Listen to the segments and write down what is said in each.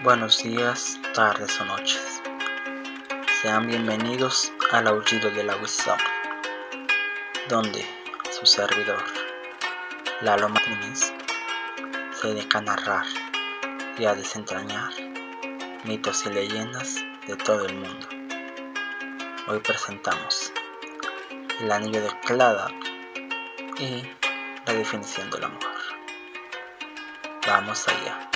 Buenos días, tardes o noches. Sean bienvenidos al aullido de la Wisdom, donde su servidor, Lalo Martínez, se dedica a narrar y a desentrañar mitos y leyendas de todo el mundo. Hoy presentamos el anillo de Cladak y la definición del amor. Vamos allá.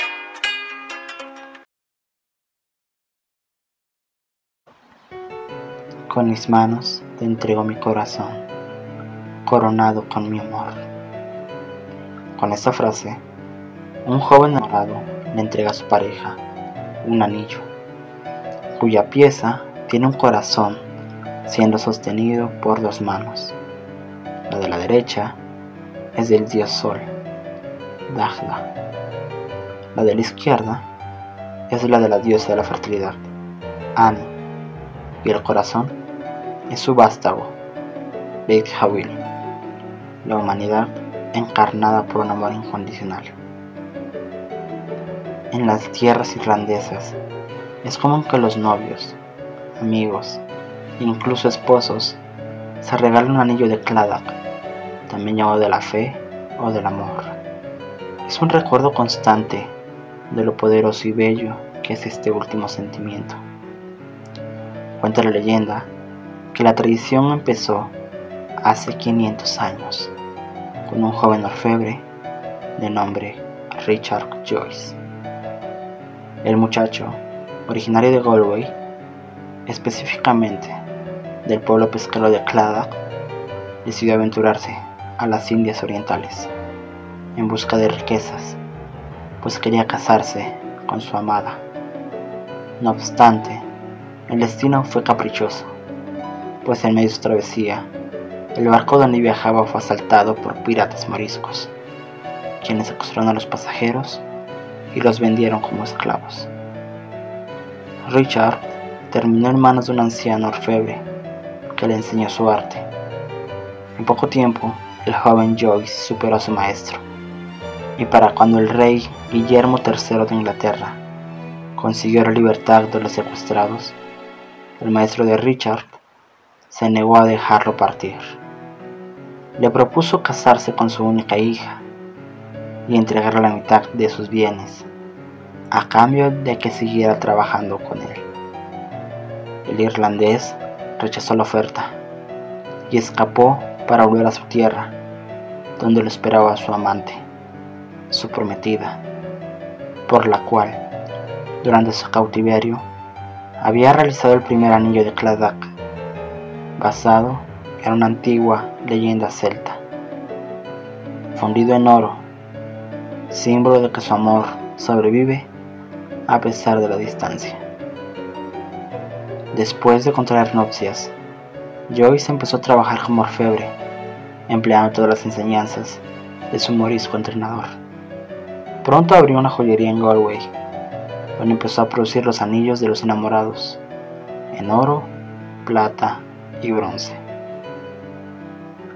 Con mis manos te entrego mi corazón, coronado con mi amor. Con esta frase, un joven enamorado le entrega a su pareja un anillo, cuya pieza tiene un corazón siendo sostenido por dos manos. La de la derecha es del dios Sol, Dagda. La de la izquierda es la de la diosa de la fertilidad, Ani. Y el corazón es su vástago, Beit Hawil, la humanidad encarnada por un amor incondicional. En las tierras irlandesas es común que los novios, amigos, incluso esposos, se regalen un anillo de Cladak, también llamado de la fe o del amor. Es un recuerdo constante de lo poderoso y bello que es este último sentimiento. Cuenta la leyenda que la tradición empezó hace 500 años con un joven orfebre de nombre Richard Joyce. El muchacho, originario de Galway, específicamente del pueblo pesquero de Cladak, decidió aventurarse a las Indias Orientales en busca de riquezas, pues quería casarse con su amada. No obstante, el destino fue caprichoso, pues en medio de su travesía, el barco donde viajaba fue asaltado por piratas moriscos, quienes secuestraron a los pasajeros y los vendieron como esclavos. Richard terminó en manos de un anciano orfebre que le enseñó su arte. En poco tiempo, el joven Joyce superó a su maestro, y para cuando el rey Guillermo III de Inglaterra consiguió la libertad de los secuestrados, el maestro de Richard se negó a dejarlo partir. Le propuso casarse con su única hija y entregarle la mitad de sus bienes, a cambio de que siguiera trabajando con él. El irlandés rechazó la oferta y escapó para volver a su tierra, donde lo esperaba su amante, su prometida, por la cual, durante su cautiverio, había realizado el primer anillo de Cladak, basado en una antigua leyenda celta, fundido en oro, símbolo de que su amor sobrevive a pesar de la distancia. Después de contraer nupcias, Joyce empezó a trabajar como orfebre, empleando todas las enseñanzas de su morisco entrenador. Pronto abrió una joyería en Galway, donde empezó a producir los anillos de los enamorados, en oro, plata y bronce.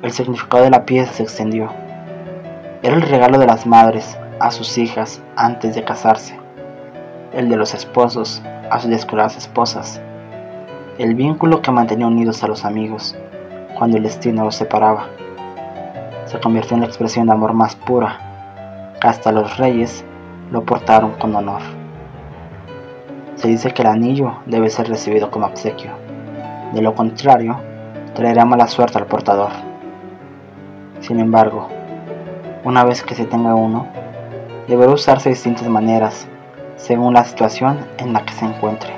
El significado de la pieza se extendió. Era el regalo de las madres a sus hijas antes de casarse, el de los esposos a sus descuradas esposas el vínculo que mantenía unidos a los amigos cuando el destino los separaba. Se convirtió en la expresión de amor más pura, que hasta los reyes lo portaron con honor. Se dice que el anillo debe ser recibido como obsequio, de lo contrario, traerá mala suerte al portador. Sin embargo, una vez que se tenga uno, deberá usarse de distintas maneras según la situación en la que se encuentre.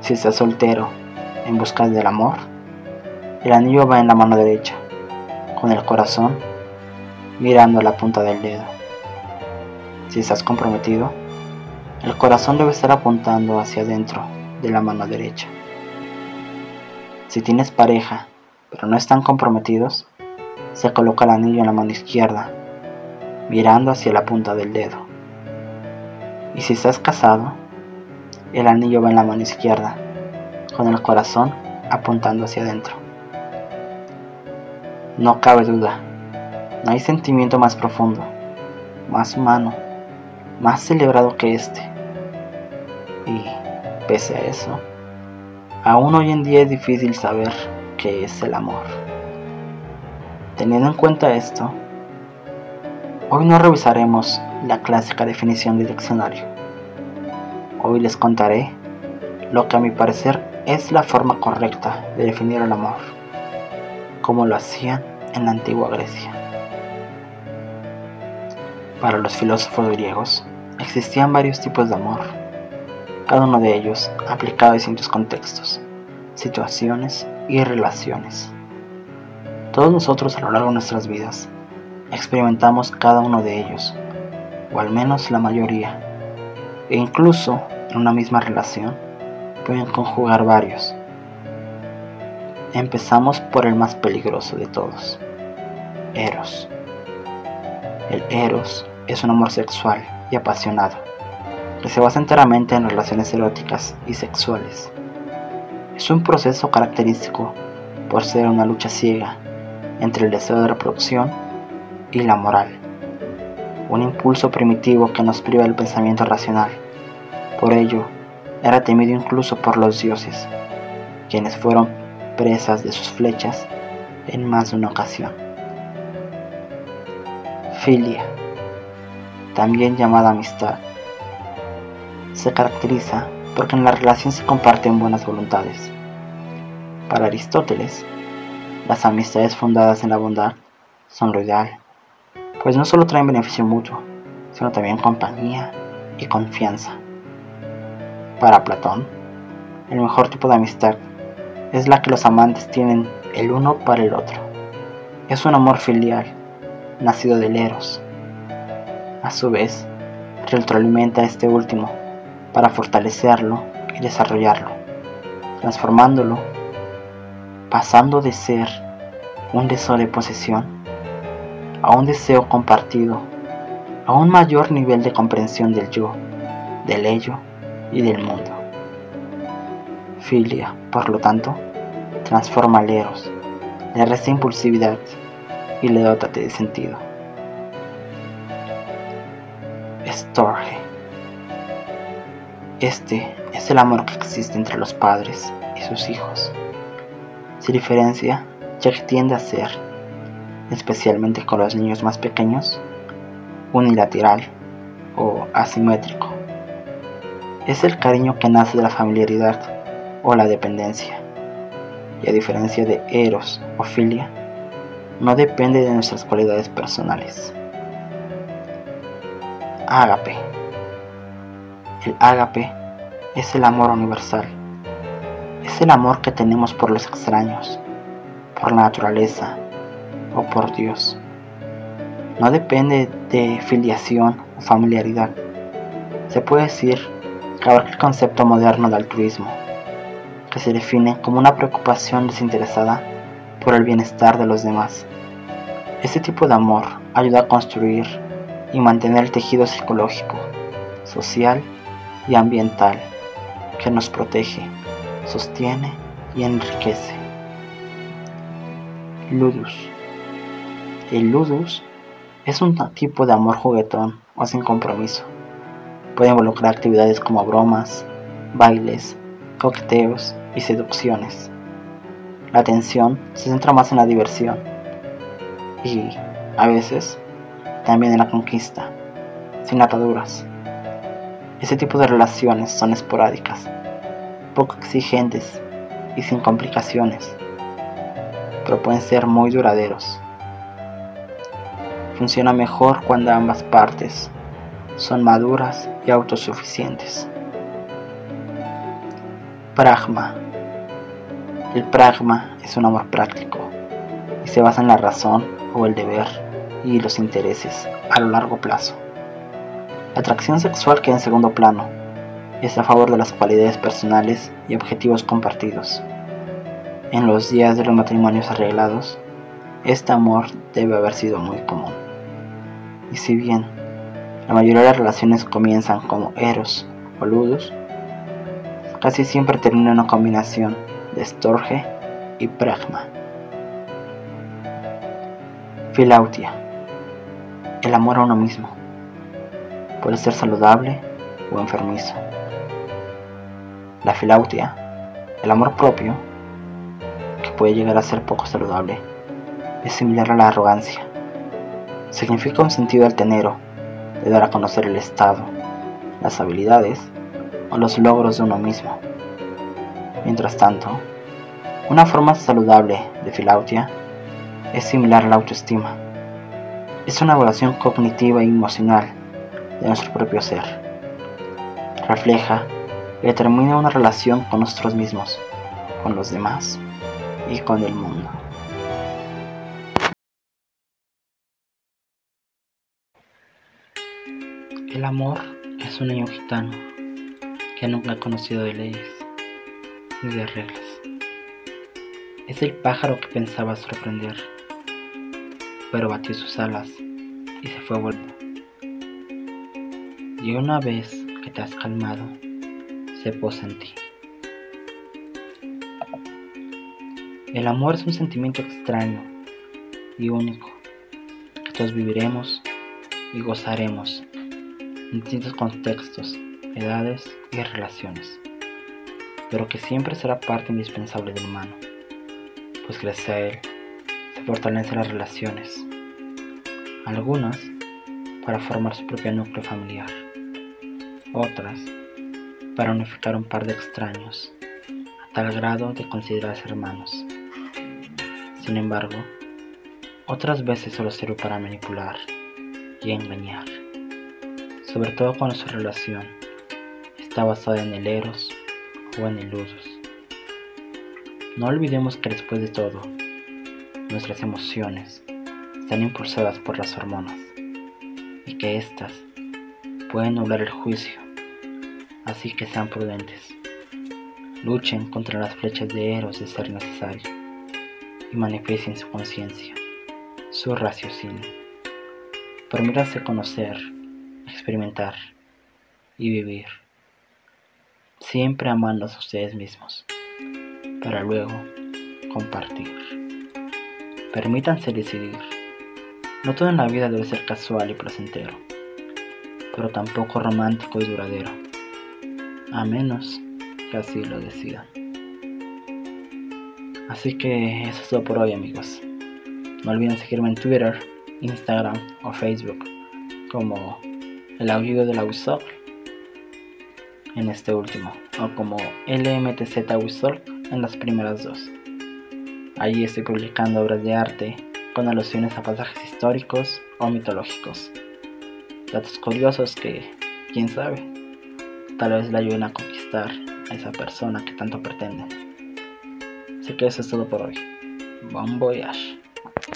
Si estás soltero en busca del amor, el anillo va en la mano derecha, con el corazón mirando a la punta del dedo. Si estás comprometido, el corazón debe estar apuntando hacia adentro de la mano derecha. Si tienes pareja, pero no están comprometidos, se coloca el anillo en la mano izquierda, mirando hacia la punta del dedo. Y si estás casado, el anillo va en la mano izquierda, con el corazón apuntando hacia adentro. No cabe duda, no hay sentimiento más profundo, más humano, más celebrado que este, Y, pese a eso, aún hoy en día es difícil saber qué es el amor. Teniendo en cuenta esto, hoy no revisaremos la clásica definición del diccionario. Hoy les contaré lo que a mi parecer es la forma correcta de definir el amor, como lo hacían en la antigua Grecia. Para los filósofos griegos existían varios tipos de amor, cada uno de ellos aplicado a distintos contextos, situaciones y relaciones. Todos nosotros a lo largo de nuestras vidas experimentamos cada uno de ellos, o al menos la mayoría, e incluso en una misma relación pueden conjugar varios. Empezamos por el más peligroso de todos, Eros. El Eros es un amor sexual y apasionado, que se basa enteramente en relaciones eróticas y sexuales. Es un proceso característico por ser una lucha ciega entre el deseo de reproducción y la moral, un impulso primitivo que nos priva del pensamiento racional. Por ello, era temido incluso por los dioses, quienes fueron presas de sus flechas en más de una ocasión. Filia también llamada amistad. Se caracteriza porque en la relación se comparten buenas voluntades. Para Aristóteles, las amistades fundadas en la bondad son lo ideal, pues no solo traen beneficio mutuo, sino también compañía y confianza. Para Platón, el mejor tipo de amistad es la que los amantes tienen el uno para el otro. Es un amor filial, nacido del eros, a su vez, retroalimenta a este último para fortalecerlo y desarrollarlo, transformándolo, pasando de ser un deseo de posesión a un deseo compartido, a un mayor nivel de comprensión del yo, del ello y del mundo. Filia, por lo tanto, transforma al eros, le resta impulsividad y le dota de sentido. Storge. Este es el amor que existe entre los padres y sus hijos. Se diferencia ya que tiende a ser, especialmente con los niños más pequeños, unilateral o asimétrico. Es el cariño que nace de la familiaridad o la dependencia. Y a diferencia de eros o filia, no depende de nuestras cualidades personales. Ágape. El ágape es el amor universal. Es el amor que tenemos por los extraños, por la naturaleza o por Dios. No depende de filiación o familiaridad. Se puede decir que abarca el concepto moderno de altruismo, que se define como una preocupación desinteresada por el bienestar de los demás. Este tipo de amor ayuda a construir y mantener el tejido psicológico, social y ambiental que nos protege, sostiene y enriquece. Ludus. El ludus es un tipo de amor juguetón o sin compromiso. Puede involucrar actividades como bromas, bailes, coqueteos y seducciones. La atención se centra más en la diversión y, a veces, también en la conquista, sin ataduras. Ese tipo de relaciones son esporádicas, poco exigentes y sin complicaciones, pero pueden ser muy duraderos. Funciona mejor cuando ambas partes son maduras y autosuficientes. Pragma. El pragma es un amor práctico y se basa en la razón o el deber y los intereses a lo largo plazo. La atracción sexual queda en segundo plano es a favor de las cualidades personales y objetivos compartidos. En los días de los matrimonios arreglados, este amor debe haber sido muy común. Y si bien la mayoría de las relaciones comienzan como eros o ludos, casi siempre termina en una combinación de storge y pragma. Filautia el amor a uno mismo. Puede ser saludable o enfermizo. La filautia, el amor propio, que puede llegar a ser poco saludable, es similar a la arrogancia. Significa un sentido altanero de dar a conocer el estado, las habilidades o los logros de uno mismo. Mientras tanto, una forma saludable de filautia es similar a la autoestima. Es una evaluación cognitiva y emocional de nuestro propio ser. Refleja y determina una relación con nosotros mismos, con los demás y con el mundo. El amor es un niño gitano que nunca ha conocido de leyes ni de reglas. Es el pájaro que pensaba sorprender, pero batió sus alas y se fue volando. Y una vez que te has calmado, se posa en ti. El amor es un sentimiento extraño y único que todos viviremos y gozaremos en distintos contextos, edades y relaciones, pero que siempre será parte indispensable del humano, pues gracias a él se fortalecen las relaciones, algunas para formar su propio núcleo familiar, otras para unificar un par de extraños a tal grado de considerarse hermanos. Sin embargo, otras veces solo sirve para manipular y engañar, sobre todo cuando su relación está basada en el eros o en el usos. No olvidemos que después de todo, nuestras emociones están impulsadas por las hormonas y que éstas pueden nublar el juicio, así que sean prudentes. Luchen contra las flechas de Eros de ser necesario y manifiesten su conciencia, su raciocinio. Permítanse conocer, experimentar y vivir, siempre amándose a ustedes mismos, para luego compartir. Permítanse decidir. No todo en la vida debe ser casual y placentero, pero tampoco romántico y duradero, a menos que así lo decidan. Así que eso es todo por hoy amigos. No olviden seguirme en Twitter, Instagram o Facebook como el aullido la Wisol en este último o como LMTZ en las primeras dos. Allí estoy publicando obras de arte con alusiones a pasajes históricos o mitológicos. Datos curiosos que, quién sabe, tal vez le ayuden a conquistar a esa persona que tanto pretende. Así que eso es todo por hoy. Bon voyage.